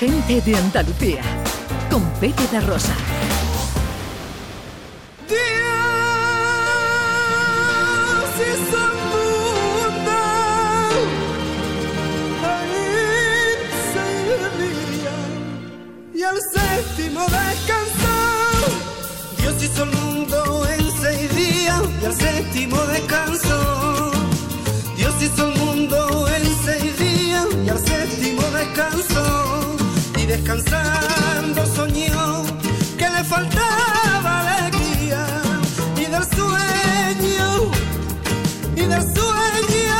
Gente de Andalucía, con Pepe de Rosa. séptimo descansó. Dios hizo el mundo en seis días y al séptimo descansó. Descansando soñó que le faltaba alegría y del sueño y del sueño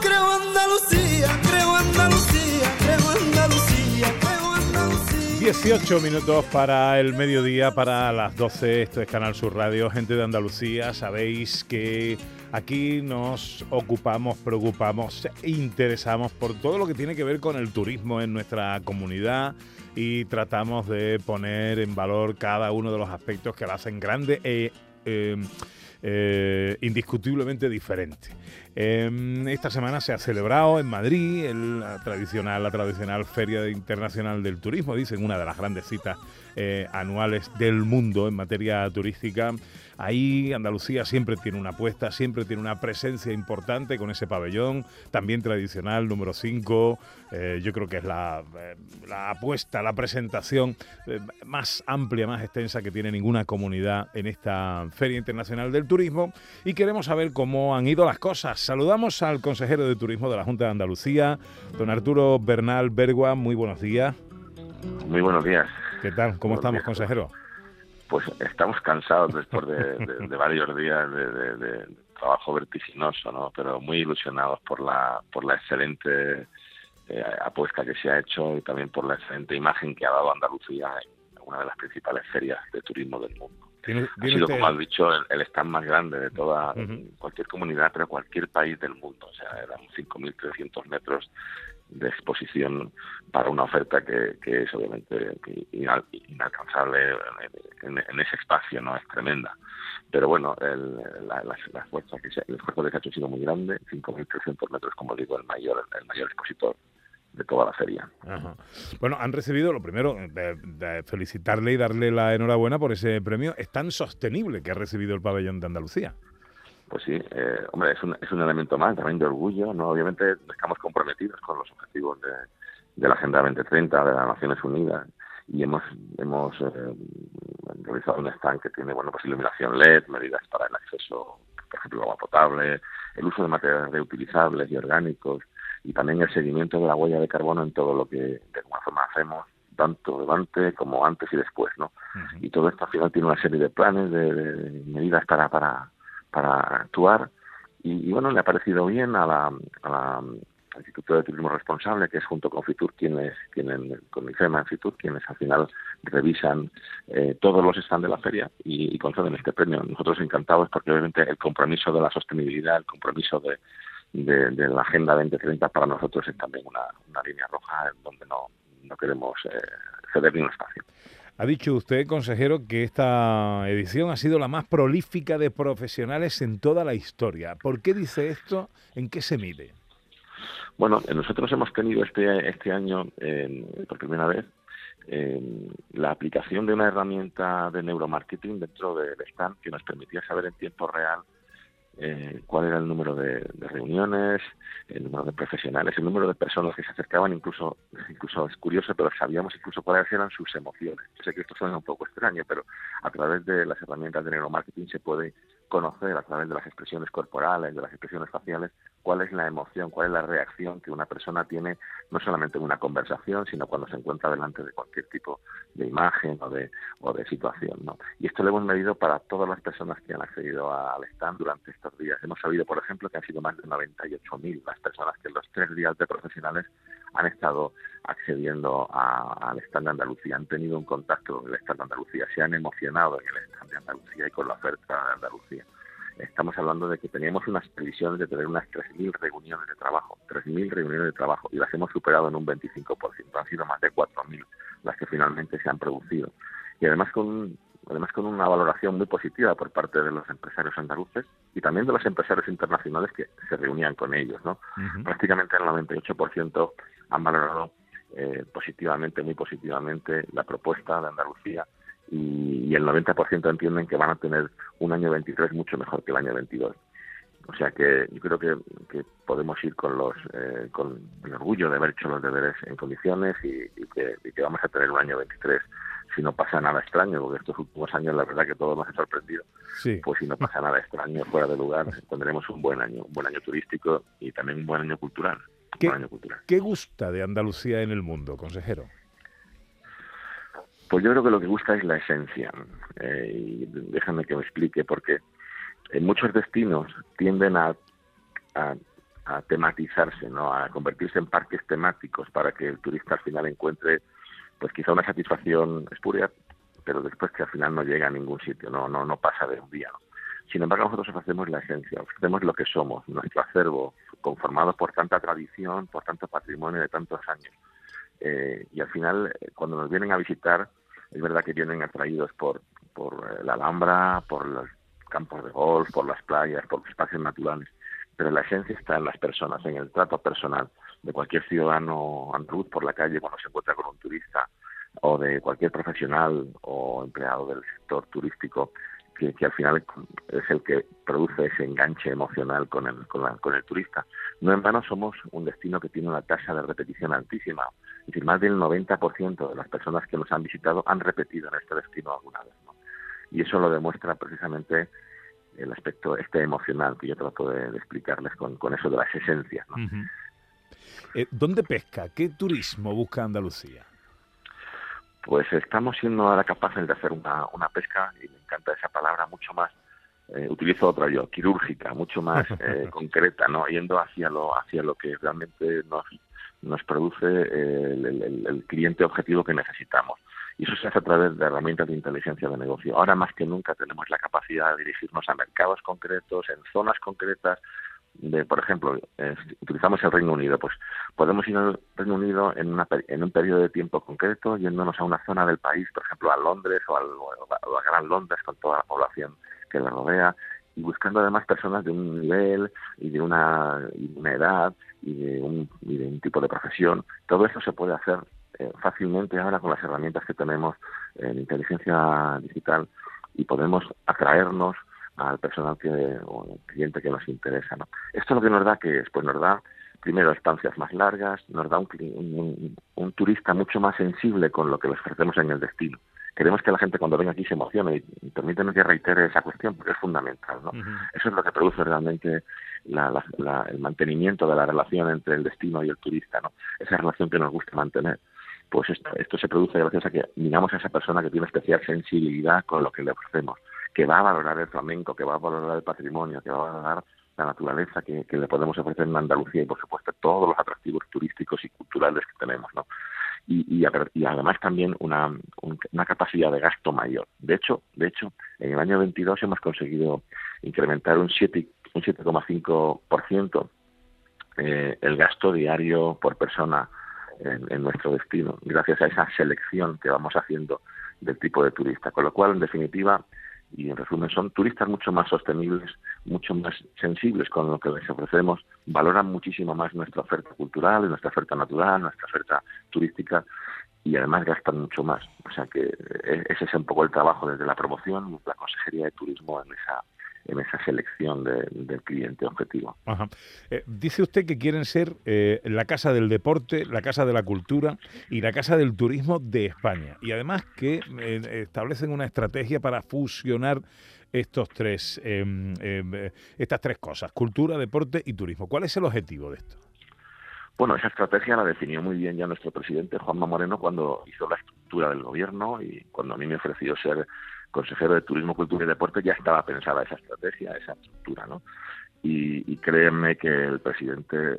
creo Andalucía, creo Andalucía, creo Andalucía, creo Andalucía. 18 minutos para el mediodía, para las 12. Esto es Canal Sur Radio, gente de Andalucía. Sabéis que aquí nos ocupamos, preocupamos, interesamos por todo lo que tiene que ver con el turismo en nuestra comunidad y tratamos de poner en valor cada uno de los aspectos que la hacen grande e eh, eh, indiscutiblemente diferente. Eh, esta semana se ha celebrado en Madrid el, la, tradicional, la tradicional Feria Internacional del Turismo, dicen una de las grandes citas eh, anuales del mundo en materia turística. Ahí Andalucía siempre tiene una apuesta, siempre tiene una presencia importante con ese pabellón, también tradicional, número 5. Eh, yo creo que es la, eh, la apuesta, la presentación más amplia, más extensa que tiene ninguna comunidad en esta Feria Internacional del Turismo. Y queremos saber cómo han ido las cosas. Saludamos al consejero de Turismo de la Junta de Andalucía, don Arturo Bernal Bergua. Muy buenos días. Muy buenos días. ¿Qué tal? ¿Cómo Buenos estamos, días. consejero? Pues estamos cansados después de, de- de varios días de, de- de trabajo vertiginoso, ¿no? Pero muy ilusionados por la por la excelente eh, apuesta que se ha hecho y también por la excelente imagen que ha dado Andalucía en una de las principales ferias de turismo del mundo. ¿Tiene, Ha sido, usted- como has dicho, el, el stand más grande de toda cualquier comunidad, pero cualquier país del mundo. O sea, eran 5.300 metros de exposición para una oferta que, que es obviamente ina- inalcanzable en, en- en ese espacio, no es tremenda. Pero bueno, el, la, la- la fuerza que se- el esfuerzo que se ha hecho ha sido muy grande, 5.300 metros, como digo, el mayor, el mayor expositor de toda la feria. Ajá. Bueno, han recibido, lo primero, de, de felicitarle y darle la enhorabuena por ese premio. Es tan sostenible que ha recibido el pabellón de Andalucía. Pues sí, eh, hombre, es un, es un elemento más también de orgullo, ¿no? Obviamente estamos comprometidos con los objetivos de, de la Agenda 2030 de las Naciones Unidas y hemos hemos eh, realizado un stand que tiene, bueno, pues iluminación LED, medidas para el acceso, por ejemplo, agua potable, el uso de materiales reutilizables y orgánicos y también el seguimiento de la huella de carbono en todo lo que de alguna forma hacemos, tanto durante como antes y después, ¿no? y todo esto al final tiene una serie de planes, de, de medidas para, para, para actuar y, y, bueno, le ha parecido bien a la, a la al Instituto de Turismo Responsable, que es junto con Fitur quienes tienen, con IFEMA en Fitur, quienes al final revisan eh, todos los stands de la feria y, y conceden este premio. Nosotros encantados porque obviamente el compromiso de la sostenibilidad, el compromiso de, de, de la Agenda 2030 para nosotros es también una, una línea roja en donde no, no queremos eh, ceder ni un espacio. Ha dicho usted, consejero, que esta edición ha sido la más prolífica de profesionales en toda la historia. ¿Por qué dice esto? ¿En qué se mide? Bueno, eh, nosotros hemos tenido este, este año, eh, por primera vez, eh, la aplicación de una herramienta de neuromarketing dentro del stand que nos permitía saber en tiempo real eh, cuál era el número de, reuniones, el número de profesionales, el número de personas que se acercaban, incluso, incluso es curioso, pero sabíamos incluso cuáles eran sus emociones. Sé que esto suena un poco extraño, pero a través de las herramientas de neuromarketing se puede conocer a través de las expresiones corporales, de las expresiones faciales, cuál es la emoción, cuál es la reacción que una persona tiene, no solamente en una conversación, sino cuando se encuentra delante de cualquier tipo de imagen o de, o de situación. ¿no? Y esto lo hemos medido para todas las personas que han accedido al stand durante estos días. Hemos sabido, por ejemplo, que han sido más de 98.000 las personas que en los tres días de profesionales han estado accediendo al stand de Andalucía, han tenido un contacto con el stand de Andalucía, se han emocionado en el stand de Andalucía y con la oferta de Andalucía. Estamos hablando de que teníamos unas previsiones de tener unas 3.000 reuniones de trabajo, 3.000 reuniones de trabajo, y las hemos superado en un 25%. Han sido más de 4.000 las que finalmente se han producido. Y además con, además con una valoración muy positiva por parte de los empresarios andaluces y también de los empresarios internacionales que se reunían con ellos. ¿no? Uh -huh. Prácticamente el 98% han valorado eh, positivamente, muy positivamente la propuesta de Andalucía y, el 90% entienden que van a tener un año 23 mucho mejor que el año 22. O sea que yo creo que, podemos ir con los eh, con el orgullo de haber hecho los deberes en condiciones y, que, vamos a tener un año 23 si no pasa nada extraño, porque estos últimos años la verdad que todo nos ha sorprendido. Pues si no pasa nada extraño fuera de lugar, tendremos un buen año, un buen año turístico y también un buen año cultural. ¿Qué gusta de Andalucía en el mundo, consejero? Pues yo creo que lo que gusta es la esencia. Eh, déjame que me explique, porque en muchos destinos tienden a, a, tematizarse, ¿no? a convertirse en parques temáticos para que el turista al final encuentre pues quizá una satisfacción espuria, pero después que al final no llega a ningún sitio, no, no, no pasa de un día. Sin embargo, nosotros ofrecemos la esencia, ofrecemos lo que somos, nuestro acervo, conformado por tanta tradición, por tanto patrimonio de tantos años. Eh, y al final, eh, cuando nos vienen a visitar, es verdad que vienen atraídos por, por eh, la Alhambra, por los campos de golf, por las playas, por los espacios naturales, pero la esencia está en las personas, en el trato personal de cualquier ciudadano andaluz por la calle cuando se encuentra con un turista o de cualquier profesional o empleado del sector turístico que, al final es el que produce ese enganche emocional con el, con, con, el turista. No en vano somos un destino que tiene una tasa de repetición altísima. Es decir, más del 90% de las personas que nos han visitado han repetido en este destino alguna vez. Y eso lo demuestra precisamente el aspecto este emocional que yo trato de, explicarles con, con, eso de las esencias. Eh, ¿Dónde pesca? ¿Qué turismo busca Andalucía? pues estamos siendo ahora capaces de hacer una, una pesca, y me encanta esa palabra, mucho más, eh, utilizo otra yo, quirúrgica, mucho más eh, concreta, ¿no? Yendo hacia lo, hacia lo que realmente nos, nos produce el, el, cliente objetivo que necesitamos. Y eso se hace a través de herramientas de inteligencia de negocio. Ahora más que nunca tenemos la capacidad de dirigirnos a mercados concretos, en zonas concretas, de, por ejemplo, utilizamos el Reino Unido, pues podemos ir al Reino Unido en, una, en un periodo de tiempo concreto, yéndonos a una zona del país, por ejemplo, a Londres o, a Gran Londres con toda la población que la rodea, y buscando además personas de un nivel y de una, una edad y de, un, y de un tipo de profesión. Todo eso se puede hacer eh, fácilmente ahora con las herramientas que tenemos en inteligencia digital y podemos atraernos al personal que, o al cliente que nos interesa. ¿no? Esto lo que nos da que es, pues nos da primero estancias más largas, nos da un, un, turista mucho más sensible con lo que le ofrecemos en el destino. Queremos que la gente cuando venga aquí se emocione y, permítanme que reitere esa cuestión porque es fundamental. ¿no? Eso es lo que produce realmente la, el mantenimiento de la relación entre el destino y el turista, ¿no? esa relación que nos gusta mantener pues esto, esto se produce gracias a que miramos a esa persona que tiene especial sensibilidad con lo que le ofrecemos que va a valorar el flamenco, que va a valorar el patrimonio, que va a valorar la naturaleza que, le podemos ofrecer en Andalucía y, por supuesto, todos los atractivos turísticos y culturales que tenemos, ¿no? Y, y, además también una, una capacidad de gasto mayor. De hecho, de hecho, en el año 22 hemos conseguido incrementar un 7 un 7,5% eh, el gasto diario por persona en, en, nuestro destino, gracias a esa selección que vamos haciendo del tipo de turista. Con lo cual, en definitiva, y en resumen son turistas mucho más sostenibles, mucho más sensibles con lo que les ofrecemos, valoran muchísimo más nuestra oferta cultural, nuestra oferta natural, nuestra oferta turística y además gastan mucho más. O sea que eh, ese es un poco el trabajo desde la promoción, la Consejería de Turismo en esa en esa selección del cliente objetivo. Eh, dice usted que quieren ser eh, la casa del deporte, la casa de la cultura y la casa del turismo de España. Y además que eh, establecen una estrategia para fusionar estos tres, em, em, estas tres cosas, cultura, deporte y turismo. ¿Cuál es el objetivo de esto? Bueno, esa estrategia la definió muy bien ya nuestro presidente Juanma Moreno cuando hizo la estructura del gobierno y cuando a mí me ofreció ser consejero de Turismo, Cultura y Deporte ya estaba pensada esa estrategia, esa estructura, ¿no? Y, créanme que el presidente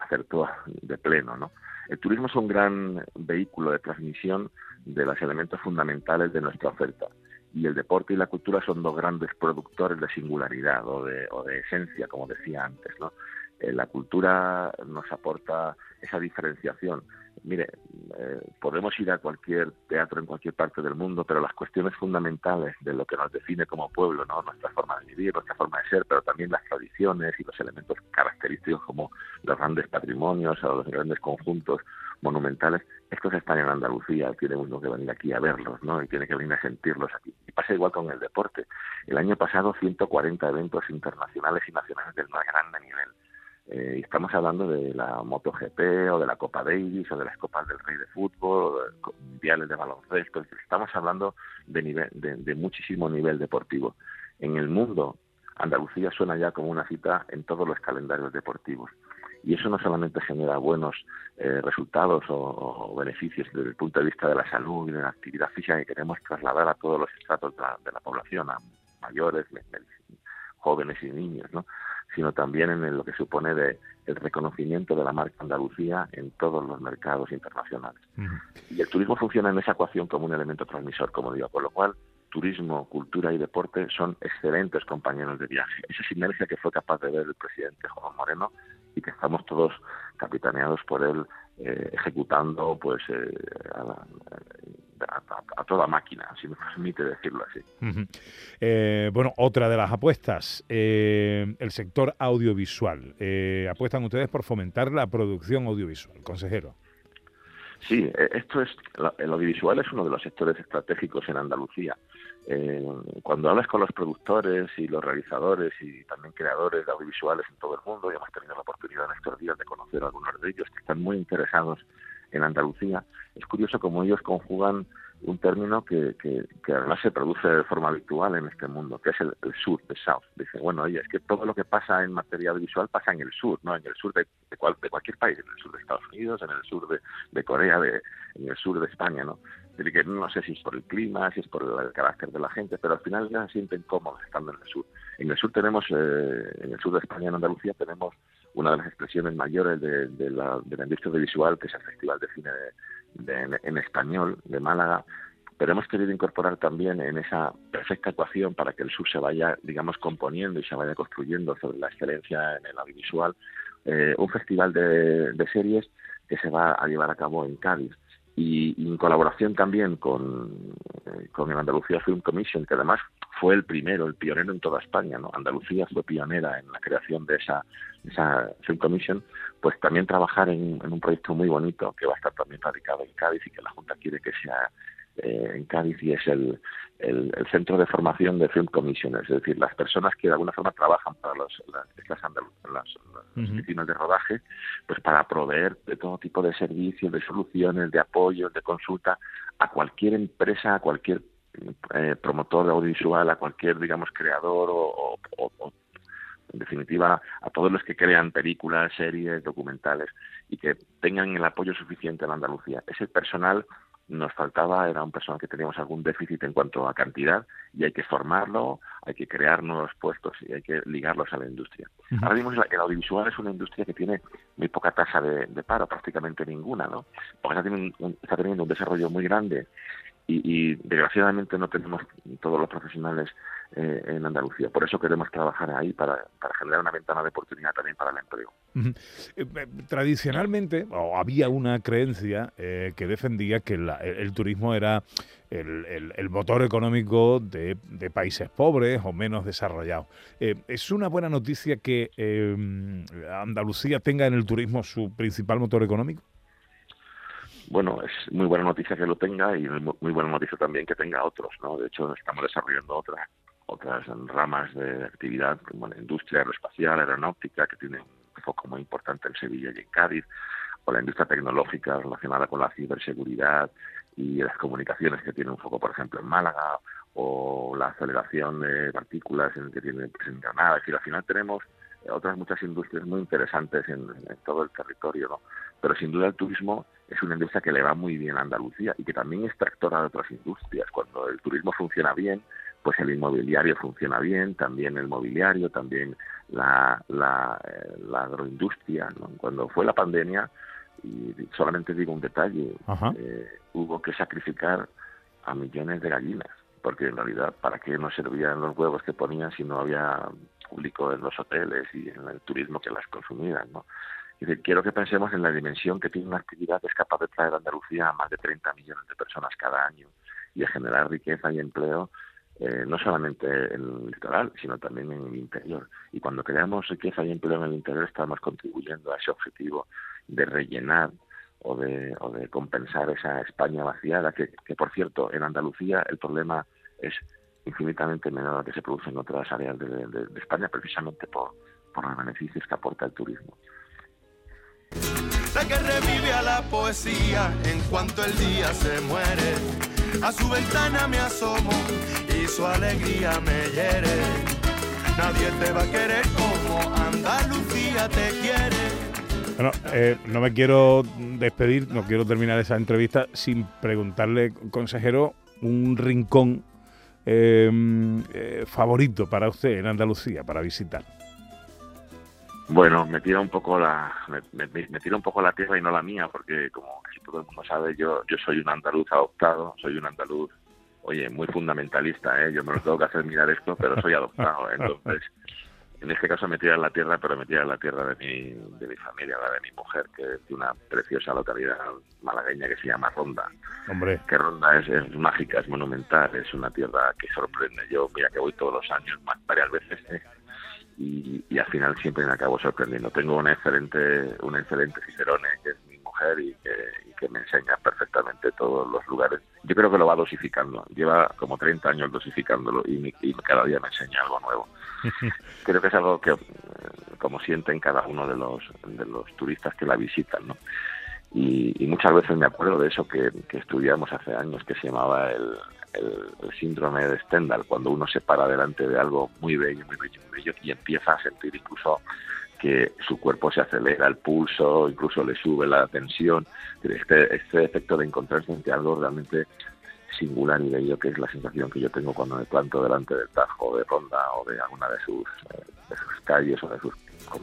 acertó de pleno, ¿no? El turismo es un gran vehículo de transmisión de los elementos fundamentales de nuestra oferta y el deporte y la cultura son dos grandes productores de singularidad o de, o de esencia, como decía antes, ¿no? Eh, la cultura nos aporta esa diferenciación. Mire, eh, podemos ir a cualquier teatro en cualquier parte del mundo, pero las cuestiones fundamentales de lo que nos define como pueblo, ¿no? nuestra forma de vivir, nuestra forma de ser, pero también las tradiciones y los elementos característicos como los grandes patrimonios o los grandes conjuntos monumentales, estos están en Andalucía, tiene uno que venir aquí a verlos, ¿no? Y tiene que venir a sentirlos aquí. Y pasa igual con el deporte. El año pasado 140 eventos internacionales y nacionales del más grande nivel. Eh, estamos hablando de la MotoGP o de la Copa Davis o de las Copas del Rey de Fútbol, o de mundiales de baloncesto. Estamos hablando de, nivel, de muchísimo nivel deportivo. En el mundo, Andalucía suena ya como una cita en todos los calendarios deportivos. Y eso no solamente genera buenos eh, resultados o, beneficios desde el punto de vista de la salud y de la actividad física que queremos trasladar a todos los estratos de la, población, a mayores, jóvenes y niños, ¿no? sino también en lo que supone de el reconocimiento de la marca Andalucía en todos los mercados internacionales. Y el turismo funciona en esa ecuación como un elemento transmisor, como digo, por lo cual turismo, cultura y deporte son excelentes compañeros de viaje. Esa sinergia que fue capaz de ver el presidente Juan Moreno y que estamos todos capitaneados por él eh, ejecutando pues eh, a, toda máquina, si me permite decirlo así. Eh, bueno, otra de las apuestas, el sector audiovisual. apuestan ustedes por fomentar la producción audiovisual, consejero. Sí, esto es el audiovisual es uno de los sectores estratégicos en Andalucía. Eh, cuando hablas con los productores y los realizadores y también creadores de audiovisuales en todo el mundo, y hemos tenido la oportunidad en estos días de conocer a algunos de ellos que están muy interesados en Andalucía, es curioso cómo ellos conjugan un término que, que, además se produce de forma habitual en este mundo, que es el, sur, de South. Dicen, bueno, oye, es que todo lo que pasa en materia audiovisual pasa en el sur, ¿no? En el sur de, de, cualquier país, en el sur de Estados Unidos, en el sur de, de Corea, de, en el sur de España, ¿no? que no sé si es por el clima, si es por el carácter de la gente, pero al final ya se sienten cómodos estando en el sur. En el sur tenemos, eh, en el sur de España, en Andalucía, tenemos una de las expresiones mayores de, de, la, de la industria audiovisual, que es el Festival de Cine de, en, Español de Málaga, pero hemos querido incorporar también en esa perfecta ecuación para que el sur se vaya, digamos, componiendo y se vaya construyendo sobre la excelencia en el audiovisual, eh, un festival de, de series que se va a llevar a cabo en Cádiz. Y, en colaboración también con, eh, con el Andalucía Film Commission, que además fue el primero, el pionero en toda España, ¿no? Andalucía fue pionera en la creación de esa, esa Film Commission, pues también trabajar en, en, un proyecto muy bonito que va a estar también radicado en Cádiz y que la Junta quiere que sea eh, en Cádiz y es el, el, centro de formación de Film Commission, es decir, las personas que de alguna forma trabajan para los, las, las, oficinas de rodaje, pues para proveer de todo tipo de servicios, de soluciones, de apoyos, de consulta a cualquier empresa, a cualquier eh, promotor de audiovisual, a cualquier, digamos, creador o, o, en definitiva, a todos los que crean películas, series, documentales y que tengan el apoyo suficiente en Andalucía. Ese personal nos faltaba era un personal que teníamos algún déficit en cuanto a cantidad y hay que formarlo, hay que crear nuevos puestos y hay que ligarlos a la industria. Ahora mismo el audiovisual es una industria que tiene muy poca tasa de, paro, prácticamente ninguna, ¿no? Porque está está teniendo un desarrollo muy grande y, desgraciadamente no tenemos todos los profesionales eh, en Andalucía. Por eso queremos trabajar ahí para, generar una ventana de oportunidad también para el empleo. Eh, eh, tradicionalmente, había una creencia que defendía que el, turismo era el, motor económico de, países pobres o menos desarrollados. ¿Es una buena noticia que Andalucía tenga en el turismo su principal motor económico? Bueno, es muy buena noticia que lo tenga y muy buena noticia también que tenga otros, ¿no? De hecho, estamos desarrollando otras otras ramas de actividad como la industria aeroespacial, aeronáutica, que tiene un foco muy importante en Sevilla y en Cádiz, o la industria tecnológica relacionada con la ciberseguridad y las comunicaciones, que tiene un foco, por ejemplo, en Málaga, o la aceleración de partículas en que tiene pues, en Granada. Es al final tenemos otras muchas industrias muy interesantes en, todo el territorio, ¿no? Pero sin duda el turismo es una industria que le va muy bien a Andalucía y que también es tractora de otras industrias. Cuando el turismo funciona bien, pues el inmobiliario funciona bien, también el mobiliario, también la, la, eh, agroindustria. Cuando fue la pandemia, y solamente digo un detalle, eh, hubo que sacrificar a millones de gallinas, porque en realidad, ¿para qué nos servían los huevos que ponían si no había público en los hoteles y en el turismo que las consumían, ¿no? Quiero que pensemos en la dimensión que tiene una actividad que es capaz de traer a Andalucía a más de 30 millones de personas cada año y a generar riqueza y empleo eh, no solamente en el litoral, sino también en el interior. Y cuando creamos riqueza y empleo en el interior, estamos contribuyendo a ese objetivo de rellenar o de, o de compensar esa España vaciada, que, que por cierto, en Andalucía el problema es infinitamente menor al que se produce en otras áreas de, de, España, precisamente por los beneficios que aporta el turismo. La que revive a la poesía en cuanto el día se muere. A su ventana me asomo y su alegría me hiere. Nadie te va a querer como Andalucía te quiere. Bueno, eh, no me quiero despedir, no quiero terminar esa entrevista sin preguntarle, consejero, un rincón em, eh, favorito para usted en Andalucía para visitar. Bueno, me tira un poco la me, tira un poco la tierra y no la mía, porque como casi todo el mundo sabe, yo yo soy un andaluz adoptado, soy un andaluz, oye, muy fundamentalista, ¿eh? yo me lo tengo que hacer mirar esto, pero soy adoptado, entonces en este caso me tira en la tierra, pero me tira en la tierra de mi, de mi familia, la de mi mujer, que es de una preciosa localidad malagueña que se llama Ronda. Hombre. Que Ronda es, mágica, es monumental, es una tierra que sorprende. Yo, mira que voy todos los años, varias veces, ¿eh? Y, al final siempre me acabo sorprendiendo. Tengo un excelente, un excelente Cicerone, que es mi mujer y que, me enseña perfectamente todos los lugares. Yo creo que lo va dosificando. Lleva como 30 años dosificándolo y, y cada día me enseña algo nuevo. creo que es algo que, eh, como sienten cada uno de los, de los turistas que la visitan, ¿no? Y, muchas veces me acuerdo de eso que, estudiamos hace años, que se llamaba el, el, síndrome de Stendhal, cuando uno se para delante de algo muy bello, muy bello, muy bello, y empieza a sentir incluso que su cuerpo se acelera, el pulso, incluso le sube la tensión. Este, este efecto de encontrarse ante algo realmente singular y bello, que es la sensación que yo tengo cuando me planto delante del Tajo, de Ronda o de alguna de sus, eh, de sus calles o de sus...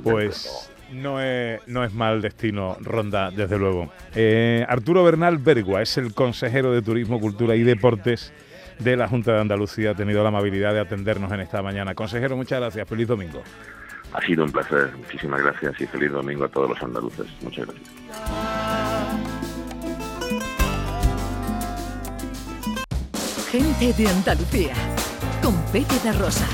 Pues no es, no es mal destino Ronda, desde luego. Eh, Arturo Bernal Bergua es el consejero de Turismo, Cultura y Deportes de la Junta de Andalucía. Ha tenido la amabilidad de atendernos en esta mañana. Consejero, muchas gracias. Feliz domingo. Ha sido un placer. Muchísimas gracias y feliz domingo a todos los andaluces. Muchas gracias. Gente de Andalucía, con Pepe de Rosa.